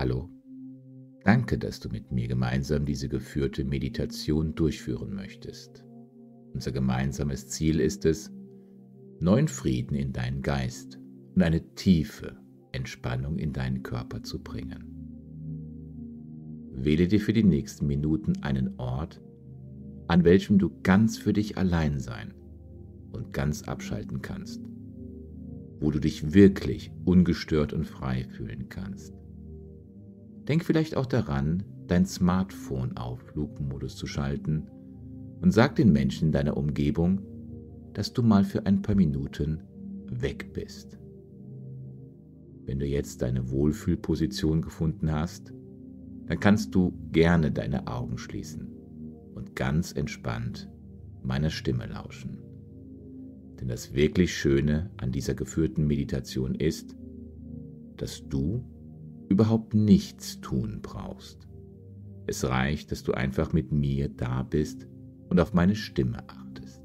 Hallo, danke, dass du mit mir gemeinsam diese geführte Meditation durchführen möchtest. Unser gemeinsames Ziel ist es, neuen Frieden in deinen Geist und eine tiefe Entspannung in deinen Körper zu bringen. Wähle dir für die nächsten Minuten einen Ort, an welchem du ganz für dich allein sein und ganz abschalten kannst, wo du dich wirklich ungestört und frei fühlen kannst. Denk vielleicht auch daran, dein Smartphone auf Flugmodus zu schalten und sag den Menschen in deiner Umgebung, dass du mal für ein paar Minuten weg bist. Wenn du jetzt deine Wohlfühlposition gefunden hast, dann kannst du gerne deine Augen schließen und ganz entspannt meiner Stimme lauschen. Denn das wirklich Schöne an dieser geführten Meditation ist, dass du überhaupt nichts tun brauchst. Es reicht, dass du einfach mit mir da bist und auf meine Stimme achtest.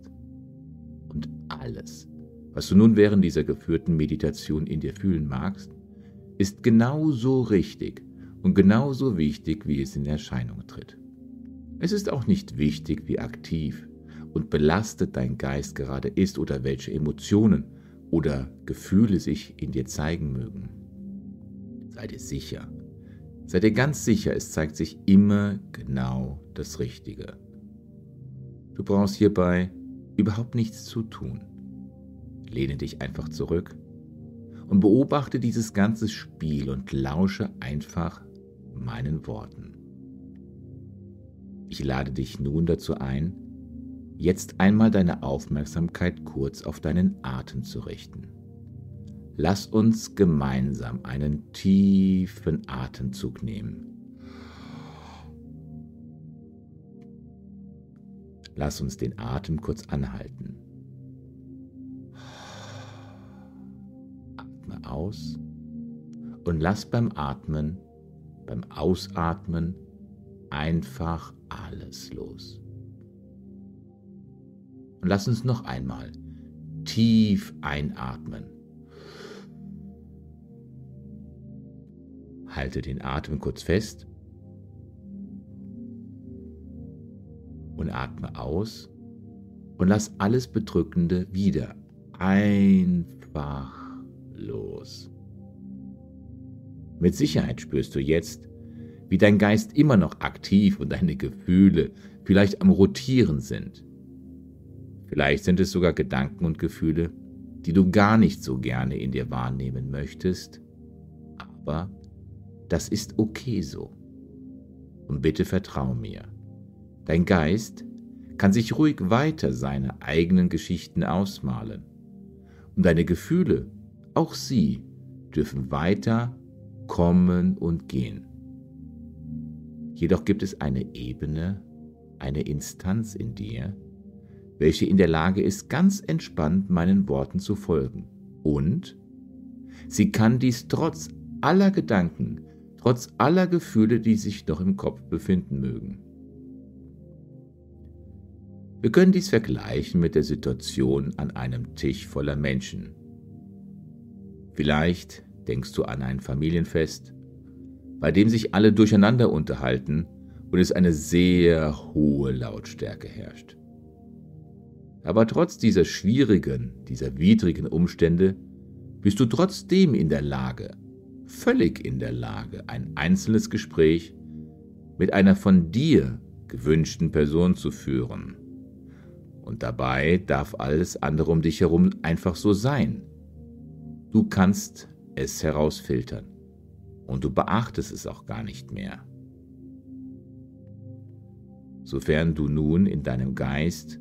Und alles, was du nun während dieser geführten Meditation in dir fühlen magst, ist genauso richtig und genauso wichtig, wie es in Erscheinung tritt. Es ist auch nicht wichtig, wie aktiv und belastet dein Geist gerade ist oder welche Emotionen oder Gefühle sich in dir zeigen mögen. Sei dir sicher, sei dir ganz sicher, es zeigt sich immer genau das Richtige. Du brauchst hierbei überhaupt nichts zu tun. Lehne dich einfach zurück und beobachte dieses ganze Spiel und lausche einfach meinen Worten. Ich lade dich nun dazu ein, jetzt einmal deine Aufmerksamkeit kurz auf deinen Atem zu richten. Lass uns gemeinsam einen tiefen Atemzug nehmen. Lass uns den Atem kurz anhalten. Atme aus und lass beim Atmen, beim Ausatmen einfach alles los. Und lass uns noch einmal tief einatmen. Halte den Atem kurz fest und atme aus und lass alles Bedrückende wieder einfach los. Mit Sicherheit spürst du jetzt, wie dein Geist immer noch aktiv und deine Gefühle vielleicht am Rotieren sind. Vielleicht sind es sogar Gedanken und Gefühle, die du gar nicht so gerne in dir wahrnehmen möchtest, aber das ist okay so. Und bitte vertrau mir. Dein Geist kann sich ruhig weiter seine eigenen Geschichten ausmalen. Und deine Gefühle, auch sie, dürfen weiter kommen und gehen. Jedoch gibt es eine Ebene, eine Instanz in dir, welche in der Lage ist, ganz entspannt meinen Worten zu folgen. Und sie kann dies trotz aller Gedanken, trotz aller Gefühle, die sich noch im Kopf befinden mögen. Wir können dies vergleichen mit der Situation an einem Tisch voller Menschen. Vielleicht denkst du an ein Familienfest, bei dem sich alle durcheinander unterhalten und es eine sehr hohe Lautstärke herrscht. Aber trotz dieser schwierigen, dieser widrigen Umstände bist du trotzdem in der Lage, völlig in der Lage, ein einzelnes Gespräch mit einer von dir gewünschten Person zu führen. Und dabei darf alles andere um dich herum einfach so sein. Du kannst es herausfiltern und du beachtest es auch gar nicht mehr. Sofern du nun in deinem Geist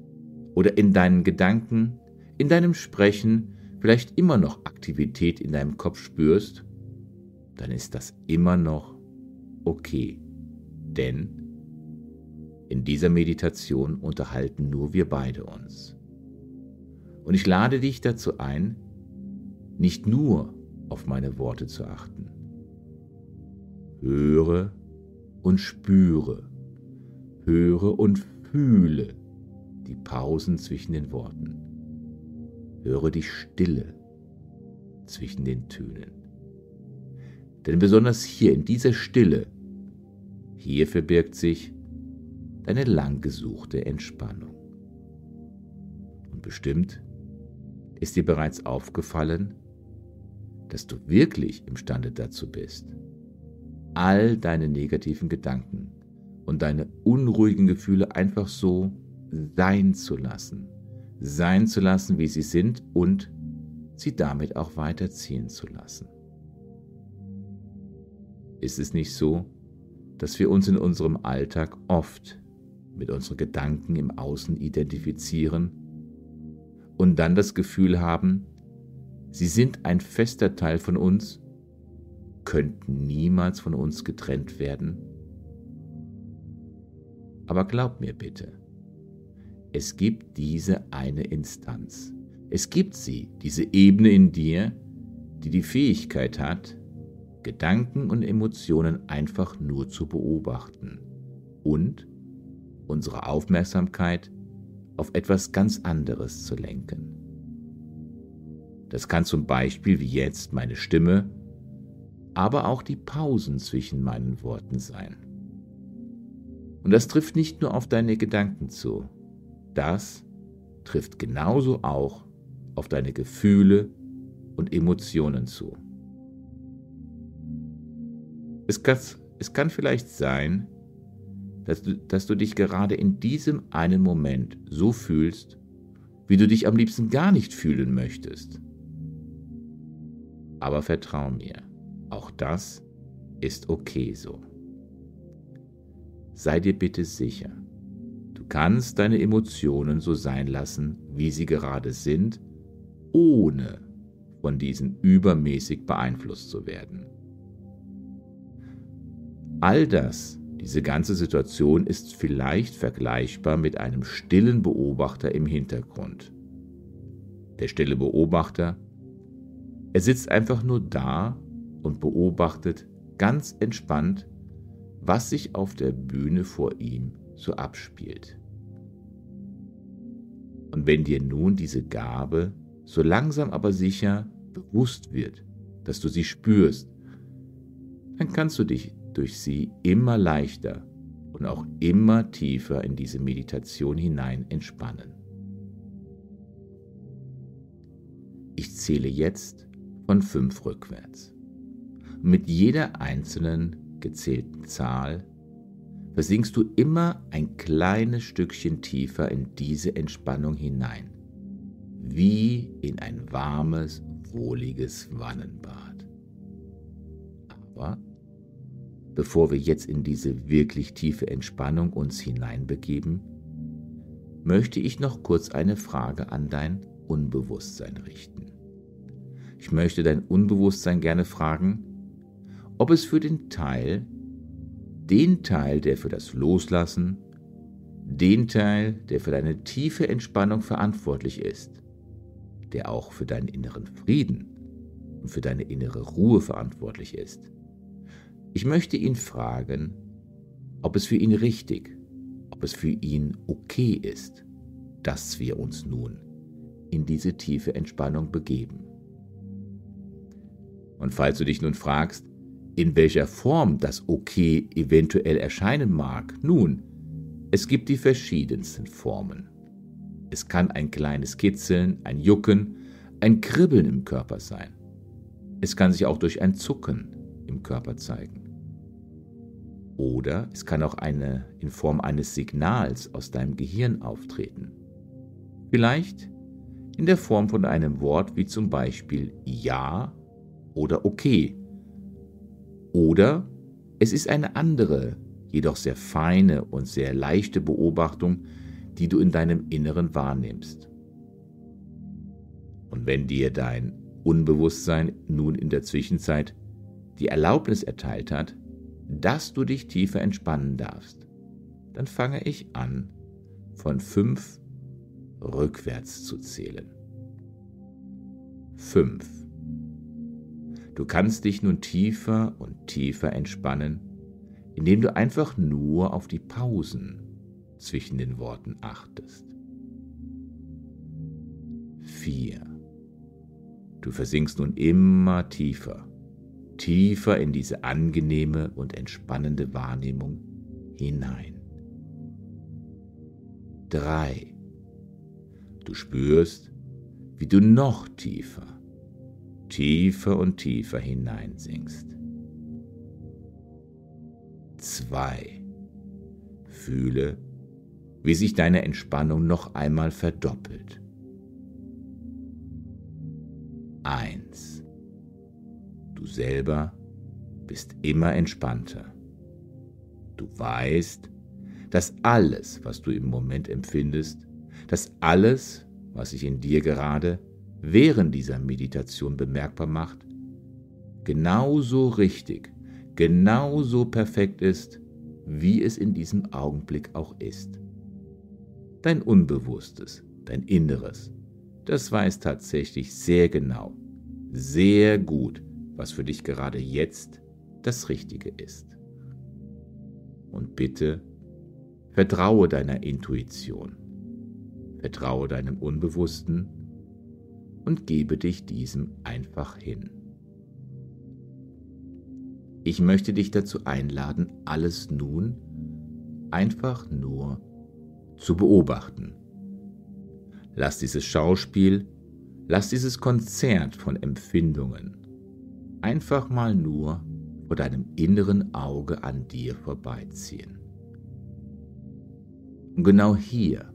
oder in deinen Gedanken, in deinem Sprechen vielleicht immer noch Aktivität in deinem Kopf spürst, dann ist das immer noch okay. Denn in dieser Meditation unterhalten nur wir beide uns. Und ich lade dich dazu ein, nicht nur auf meine Worte zu achten, höre und spüre, höre und fühle die Pausen zwischen den Worten, höre die Stille zwischen den Tönen. Denn besonders hier in dieser Stille, hier verbirgt sich deine langgesuchte Entspannung. Und bestimmt ist dir bereits aufgefallen, dass du wirklich imstande dazu bist, all deine negativen Gedanken und deine unruhigen Gefühle einfach so sein zu lassen, sein zu lassen, wie sie sind und sie damit auch weiterziehen zu lassen. Ist es nicht so, dass wir uns in unserem Alltag oft mit unseren Gedanken im Außen identifizieren und dann das Gefühl haben, sie sind ein fester Teil von uns, könnten niemals von uns getrennt werden? Aber glaub mir bitte, es gibt diese eine Instanz. Es gibt sie, diese Ebene in dir, die die Fähigkeit hat, Gedanken und Emotionen einfach nur zu beobachten und unsere Aufmerksamkeit auf etwas ganz anderes zu lenken. Das kann zum Beispiel wie jetzt meine Stimme, aber auch die Pausen zwischen meinen Worten sein. Und das trifft nicht nur auf deine Gedanken zu, das trifft genauso auch auf deine Gefühle und Emotionen zu. Es kann, es kann vielleicht sein, dass du, dass du dich gerade in diesem einen Moment so fühlst, wie du dich am liebsten gar nicht fühlen möchtest. Aber vertrau mir, auch das ist okay so. Sei dir bitte sicher, du kannst deine Emotionen so sein lassen, wie sie gerade sind, ohne von diesen übermäßig beeinflusst zu werden. All das diese ganze Situation ist vielleicht vergleichbar mit einem stillen Beobachter im Hintergrund. Der stille Beobachter, er sitzt einfach nur da und beobachtet ganz entspannt, was sich auf der Bühne vor ihm so abspielt. Und wenn dir nun diese Gabe so langsam aber sicher bewusst wird, dass du sie spürst, dann kannst du dich durch sie immer leichter und auch immer tiefer in diese Meditation hinein entspannen. Ich zähle jetzt von fünf rückwärts. Mit jeder einzelnen gezählten Zahl versinkst du immer ein kleines Stückchen tiefer in diese Entspannung hinein, wie in ein warmes, wohliges Wannenbad. Aber bevor wir jetzt in diese wirklich tiefe Entspannung uns hineinbegeben, möchte ich noch kurz eine Frage an dein Unbewusstsein richten. Ich möchte dein Unbewusstsein gerne fragen, ob es für den Teil, den Teil, der für das Loslassen, den Teil, der für deine tiefe Entspannung verantwortlich ist, der auch für deinen inneren Frieden und für deine innere Ruhe verantwortlich ist, ich möchte ihn fragen, ob es für ihn richtig, ob es für ihn okay ist, dass wir uns nun in diese tiefe Entspannung begeben. Und falls du dich nun fragst, in welcher Form das Okay eventuell erscheinen mag, nun, es gibt die verschiedensten Formen. Es kann ein kleines Kitzeln, ein Jucken, ein Kribbeln im Körper sein. Es kann sich auch durch ein Zucken im Körper zeigen. Oder es kann auch eine in Form eines Signals aus deinem Gehirn auftreten. Vielleicht in der Form von einem Wort wie zum Beispiel Ja oder Okay. Oder es ist eine andere, jedoch sehr feine und sehr leichte Beobachtung, die du in deinem Inneren wahrnimmst. Und wenn dir dein Unbewusstsein nun in der Zwischenzeit die Erlaubnis erteilt hat, dass du dich tiefer entspannen darfst, dann fange ich an, von fünf rückwärts zu zählen. Fünf. Du kannst dich nun tiefer und tiefer entspannen, indem du einfach nur auf die Pausen zwischen den Worten achtest. Vier. Du versinkst nun immer tiefer tiefer in diese angenehme und entspannende Wahrnehmung hinein. 3. Du spürst, wie du noch tiefer, tiefer und tiefer hineinsinkst. 2. Fühle, wie sich deine Entspannung noch einmal verdoppelt. 1. Selber bist immer entspannter. Du weißt, dass alles, was du im Moment empfindest, dass alles, was sich in dir gerade während dieser Meditation bemerkbar macht, genauso richtig, genauso perfekt ist, wie es in diesem Augenblick auch ist. Dein Unbewusstes, dein Inneres, das weiß tatsächlich sehr genau, sehr gut, was für dich gerade jetzt das Richtige ist. Und bitte vertraue deiner Intuition, vertraue deinem Unbewussten und gebe dich diesem einfach hin. Ich möchte dich dazu einladen, alles nun einfach nur zu beobachten. Lass dieses Schauspiel, lass dieses Konzert von Empfindungen einfach mal nur vor deinem inneren Auge an dir vorbeiziehen. Und genau hier,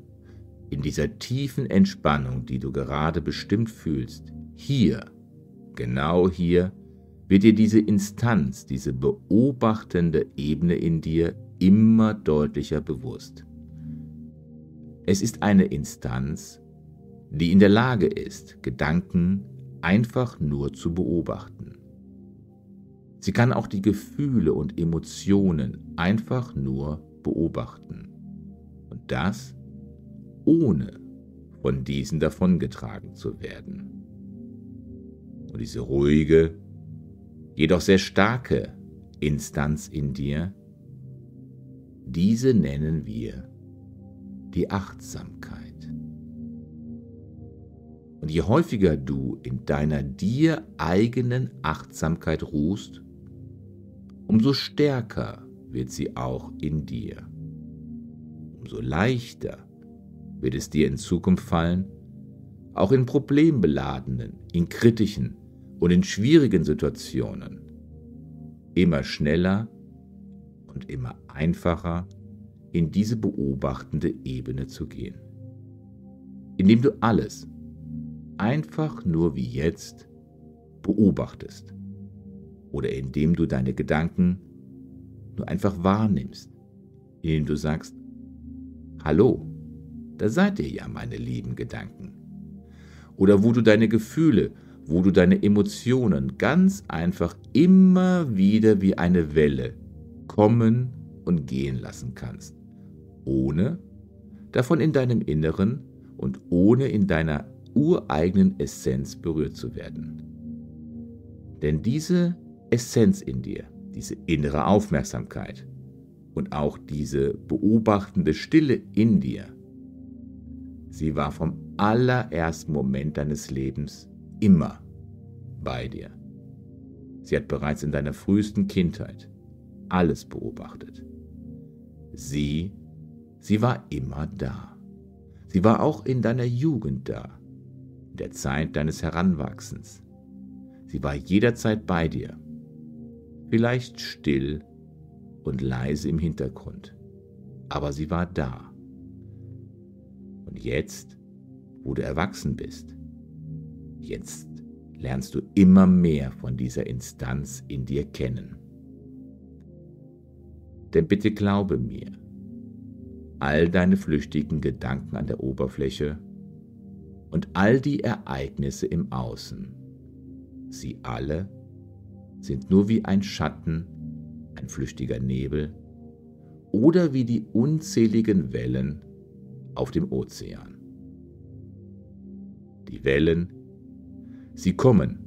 in dieser tiefen Entspannung, die du gerade bestimmt fühlst, hier, genau hier, wird dir diese Instanz, diese beobachtende Ebene in dir immer deutlicher bewusst. Es ist eine Instanz, die in der Lage ist, Gedanken einfach nur zu beobachten. Sie kann auch die Gefühle und Emotionen einfach nur beobachten. Und das ohne von diesen davongetragen zu werden. Und diese ruhige, jedoch sehr starke Instanz in dir, diese nennen wir die Achtsamkeit. Und je häufiger du in deiner dir eigenen Achtsamkeit ruhst, umso stärker wird sie auch in dir. Umso leichter wird es dir in Zukunft fallen, auch in problembeladenen, in kritischen und in schwierigen Situationen. Immer schneller und immer einfacher in diese beobachtende Ebene zu gehen, indem du alles einfach nur wie jetzt beobachtest oder indem du deine Gedanken nur einfach wahrnimmst, indem du sagst, hallo, da seid ihr ja meine lieben Gedanken. Oder wo du deine Gefühle, wo du deine Emotionen ganz einfach immer wieder wie eine Welle kommen und gehen lassen kannst, ohne davon in deinem Inneren und ohne in deiner ureigenen Essenz berührt zu werden. Denn diese Essenz in dir, diese innere Aufmerksamkeit und auch diese beobachtende Stille in dir, sie war vom allerersten Moment deines Lebens immer bei dir. Sie hat bereits in deiner frühesten Kindheit alles beobachtet. Sie, sie war immer da. Sie war auch in deiner Jugend da, in der Zeit deines Heranwachsens. Sie war jederzeit bei dir vielleicht still und leise im Hintergrund, aber sie war da. Und jetzt, wo du erwachsen bist, jetzt lernst du immer mehr von dieser Instanz in dir kennen. Denn bitte glaube mir, all deine flüchtigen Gedanken an der Oberfläche und all die Ereignisse im Außen, sie alle sind. Nur wie ein Schatten, ein flüchtiger Nebel oder wie die unzähligen Wellen auf dem Ozean. Die Wellen, sie kommen,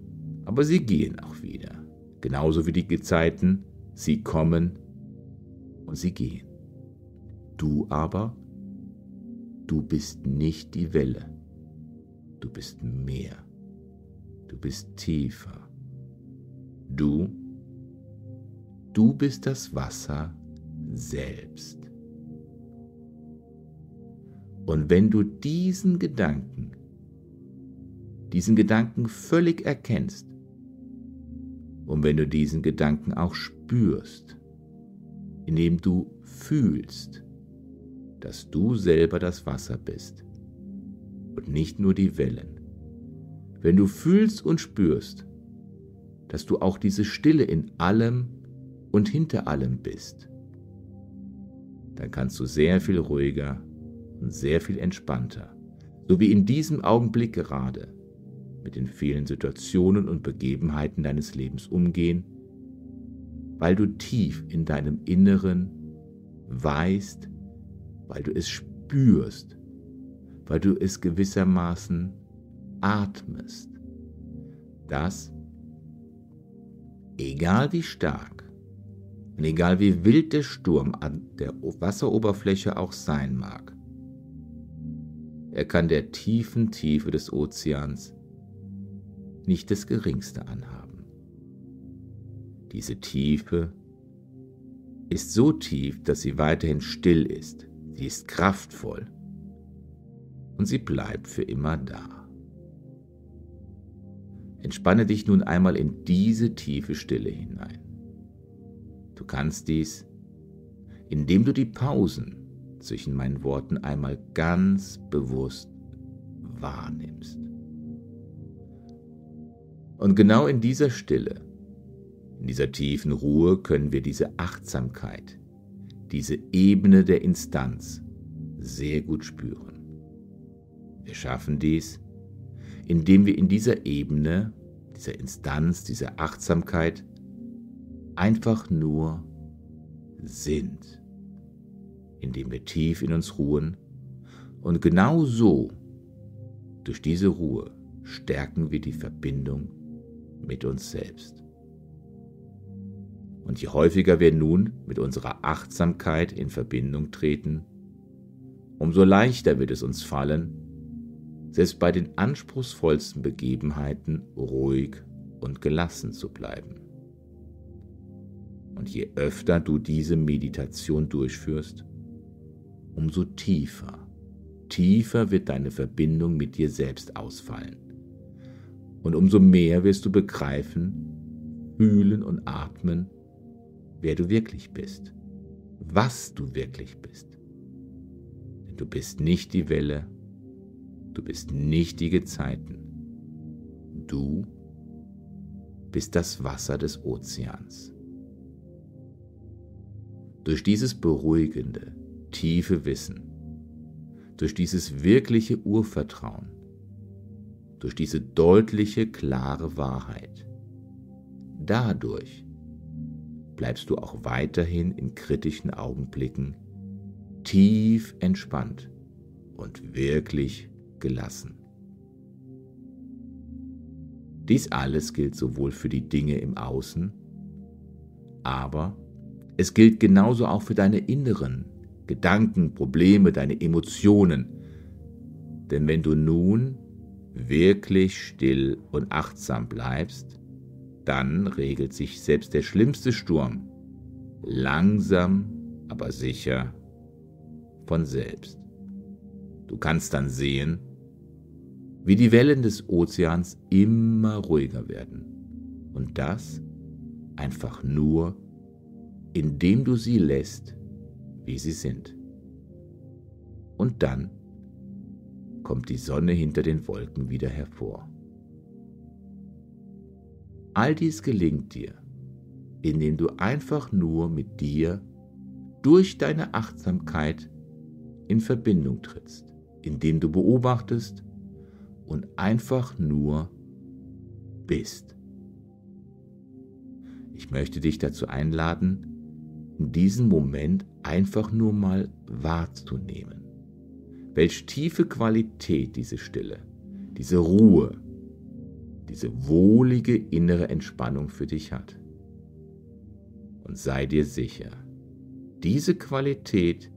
aber sie gehen auch wieder, genauso wie die Gezeiten, sie kommen und sie gehen. Du aber, du bist nicht die Welle, du bist mehr, du bist tiefer Du du bist das Wasser selbst. Und wenn du diesen Gedanken, diesen Gedanken völlig erkennst, und wenn du diesen Gedanken auch spürst, indem du fühlst, dass du selber das Wasser bist und nicht nur die Wellen, wenn du fühlst und spürst, dass du auch diese Stille in allem und hinter allem bist, dann kannst du sehr viel ruhiger und sehr viel entspannter, so wie in diesem Augenblick gerade, mit den vielen Situationen und Begebenheiten deines Lebens umgehen, weil du tief in deinem Inneren weißt, weil du es spürst, weil du es gewissermaßen atmest, dass, egal wie stark und egal wie wild der Sturm an der Wasseroberfläche auch sein mag, er kann der tiefen Tiefe des Ozeans nicht das geringste anhaben. Diese Tiefe ist so tief, dass sie weiterhin still ist, sie ist kraftvoll und sie bleibt für immer da. Entspanne dich nun einmal in diese tiefe Stille hinein. Du kannst dies, indem du die Pausen zwischen meinen Worten einmal ganz bewusst wahrnimmst. Und genau in dieser Stille, in dieser tiefen Ruhe können wir diese Achtsamkeit, diese Ebene der Instanz sehr gut spüren. Wir schaffen dies, indem wir in dieser Ebene, dieser Instanz, dieser Achtsamkeit einfach nur sind, indem wir tief in uns ruhen und genau so, durch diese Ruhe, stärken wir die Verbindung mit uns selbst. Und je häufiger wir nun mit unserer Achtsamkeit in Verbindung treten, umso leichter wird es uns fallen, selbst bei den anspruchsvollsten Begebenheiten ruhig und gelassen zu bleiben. Und je öfter du diese Meditation durchführst, umso tiefer, tiefer wird deine Verbindung mit dir selbst ausfallen. Und umso mehr wirst du begreifen, fühlen und atmen, wer du wirklich bist, was du wirklich bist. Denn du bist nicht die Welle, du bist nicht die Gezeiten. Du bist das Wasser des Ozeans. Durch dieses beruhigende, tiefe Wissen, durch dieses wirkliche Urvertrauen, durch diese deutliche, klare Wahrheit. Dadurch bleibst du auch weiterhin in kritischen Augenblicken tief entspannt und wirklich gelassen. Dies alles gilt sowohl für die Dinge im Außen, aber es gilt genauso auch für deine inneren Gedanken, Probleme, deine Emotionen. Denn wenn du nun wirklich still und achtsam bleibst, dann regelt sich selbst der schlimmste Sturm langsam, aber sicher von selbst. Du kannst dann sehen, wie die Wellen des Ozeans immer ruhiger werden. Und das einfach nur, indem du sie lässt, wie sie sind. Und dann kommt die Sonne hinter den Wolken wieder hervor. All dies gelingt dir, indem du einfach nur mit dir durch deine Achtsamkeit in Verbindung trittst, indem du beobachtest und einfach nur bist. Ich möchte dich dazu einladen, in diesem Moment einfach nur mal wahrzunehmen welch tiefe Qualität diese Stille, diese Ruhe, diese wohlige innere Entspannung für dich hat. Und sei dir sicher, diese Qualität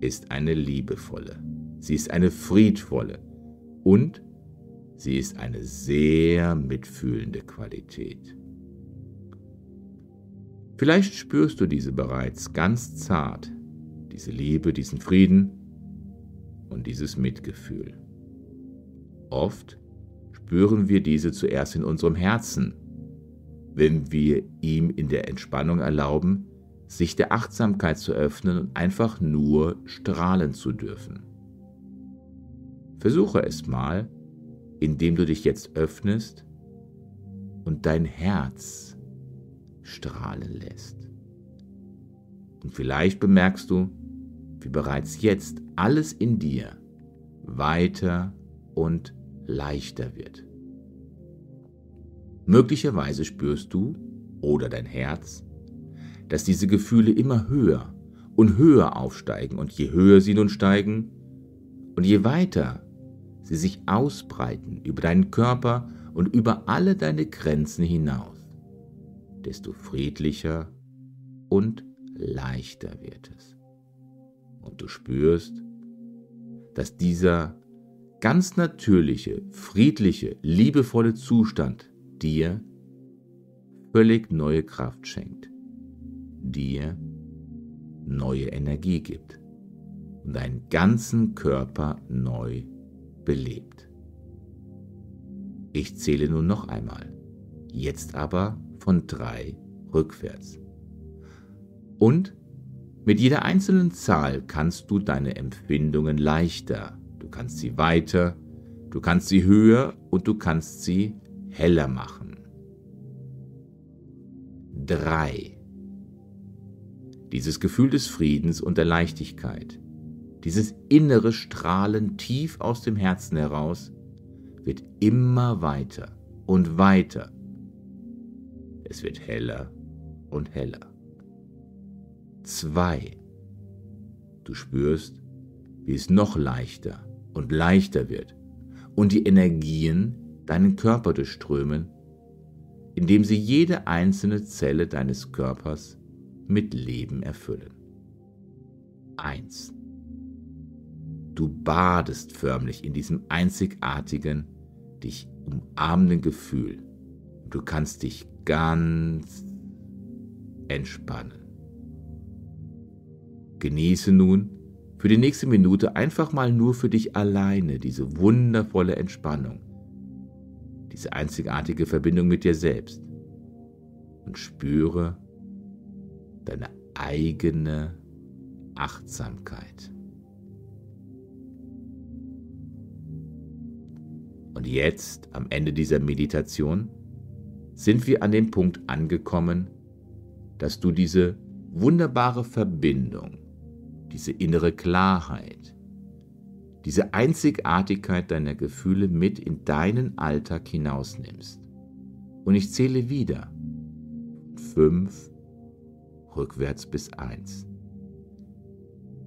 ist eine liebevolle, sie ist eine friedvolle und sie ist eine sehr mitfühlende Qualität. Vielleicht spürst du diese bereits ganz zart, diese Liebe, diesen Frieden und dieses Mitgefühl. Oft spüren wir diese zuerst in unserem Herzen, wenn wir ihm in der Entspannung erlauben, sich der Achtsamkeit zu öffnen und einfach nur strahlen zu dürfen. Versuche es mal, indem du dich jetzt öffnest und dein Herz strahlen lässt. Und vielleicht bemerkst du, wie bereits jetzt alles in dir weiter und leichter wird. Möglicherweise spürst du oder dein Herz, dass diese Gefühle immer höher und höher aufsteigen und je höher sie nun steigen und je weiter sie sich ausbreiten über deinen Körper und über alle deine Grenzen hinaus, desto friedlicher und leichter wird es. Und du spürst, dass dieser ganz natürliche, friedliche, liebevolle Zustand dir völlig neue Kraft schenkt, dir neue Energie gibt und deinen ganzen Körper neu belebt. Ich zähle nun noch einmal, jetzt aber von drei rückwärts. Und mit jeder einzelnen Zahl kannst du deine Empfindungen leichter, du kannst sie weiter, du kannst sie höher und du kannst sie heller machen. Drei. Dieses Gefühl des Friedens und der Leichtigkeit, dieses innere Strahlen tief aus dem Herzen heraus, wird immer weiter und weiter. Es wird heller und heller. Zwei. Du spürst, wie es noch leichter und leichter wird und die Energien deinen Körper durchströmen, indem sie jede einzelne Zelle deines Körpers mit Leben erfüllen. 1. Du badest förmlich in diesem einzigartigen, dich umarmenden Gefühl. Du kannst dich ganz entspannen. Genieße nun für die nächste Minute einfach mal nur für dich alleine diese wundervolle Entspannung, diese einzigartige Verbindung mit dir selbst und spüre deine eigene Achtsamkeit. Und jetzt, am Ende dieser Meditation, sind wir an dem Punkt angekommen, dass du diese wunderbare Verbindung diese innere Klarheit, diese Einzigartigkeit deiner Gefühle mit in deinen Alltag hinausnimmst. Und ich zähle wieder. Fünf, rückwärts bis eins.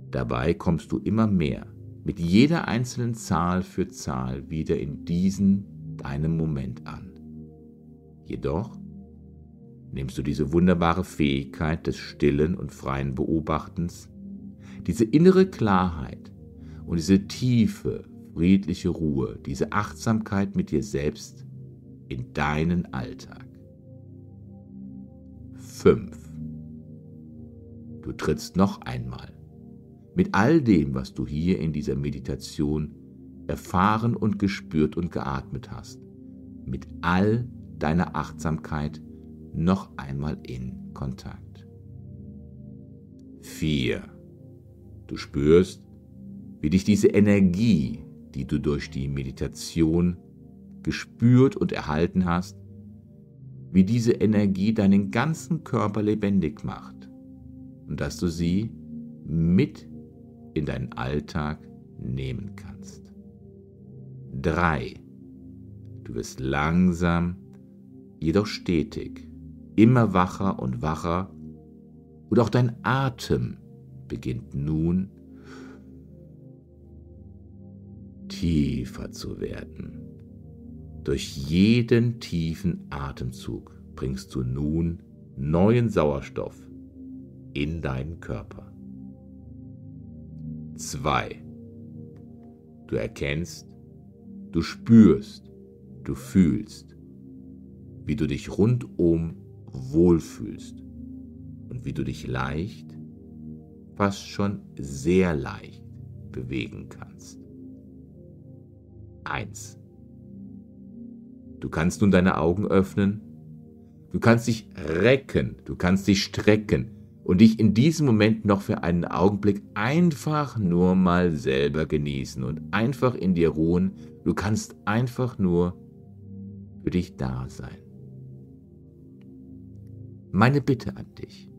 Dabei kommst du immer mehr, mit jeder einzelnen Zahl für Zahl wieder in diesen deinem Moment an. Jedoch nimmst du diese wunderbare Fähigkeit des stillen und freien Beobachtens diese innere Klarheit und diese tiefe, friedliche Ruhe, diese Achtsamkeit mit dir selbst in deinen Alltag. 5. Du trittst noch einmal mit all dem, was du hier in dieser Meditation erfahren und gespürt und geatmet hast, mit all deiner Achtsamkeit noch einmal in Kontakt. 4. Du spürst, wie dich diese Energie, die du durch die Meditation gespürt und erhalten hast, wie diese Energie deinen ganzen Körper lebendig macht und dass du sie mit in deinen Alltag nehmen kannst. 3. Du wirst langsam, jedoch stetig, immer wacher und wacher und auch dein Atem beginnt nun tiefer zu werden. Durch jeden tiefen Atemzug bringst du nun neuen Sauerstoff in deinen Körper. 2. Du erkennst, du spürst, du fühlst, wie du dich rundum wohlfühlst und wie du dich leicht, fast schon sehr leicht bewegen kannst. 1. Du kannst nun deine Augen öffnen, du kannst dich recken, du kannst dich strecken und dich in diesem Moment noch für einen Augenblick einfach nur mal selber genießen und einfach in dir ruhen. Du kannst einfach nur für dich da sein. Meine Bitte an dich,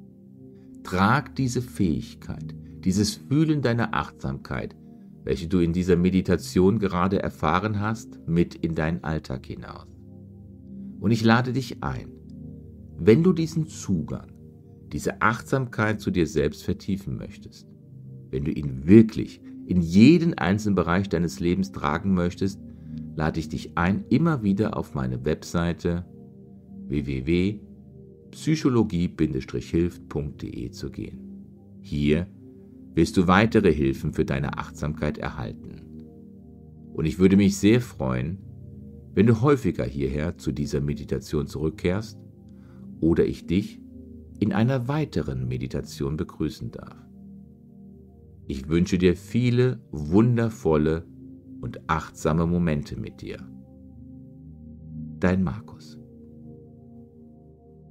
trag diese Fähigkeit, dieses Fühlen deiner Achtsamkeit, welche du in dieser Meditation gerade erfahren hast, mit in deinen Alltag hinaus. Und ich lade dich ein, wenn du diesen Zugang, diese Achtsamkeit zu dir selbst vertiefen möchtest, wenn du ihn wirklich in jeden einzelnen Bereich deines Lebens tragen möchtest, lade ich dich ein, immer wieder auf meine Webseite www.psychologie-hilft.de zu gehen. Hier wirst du weitere Hilfen für deine Achtsamkeit erhalten. Und ich würde mich sehr freuen, wenn du häufiger hierher zu dieser Meditation zurückkehrst oder ich dich in einer weiteren Meditation begrüßen darf. Ich wünsche dir viele wundervolle und achtsame Momente mit dir. Dein Markus.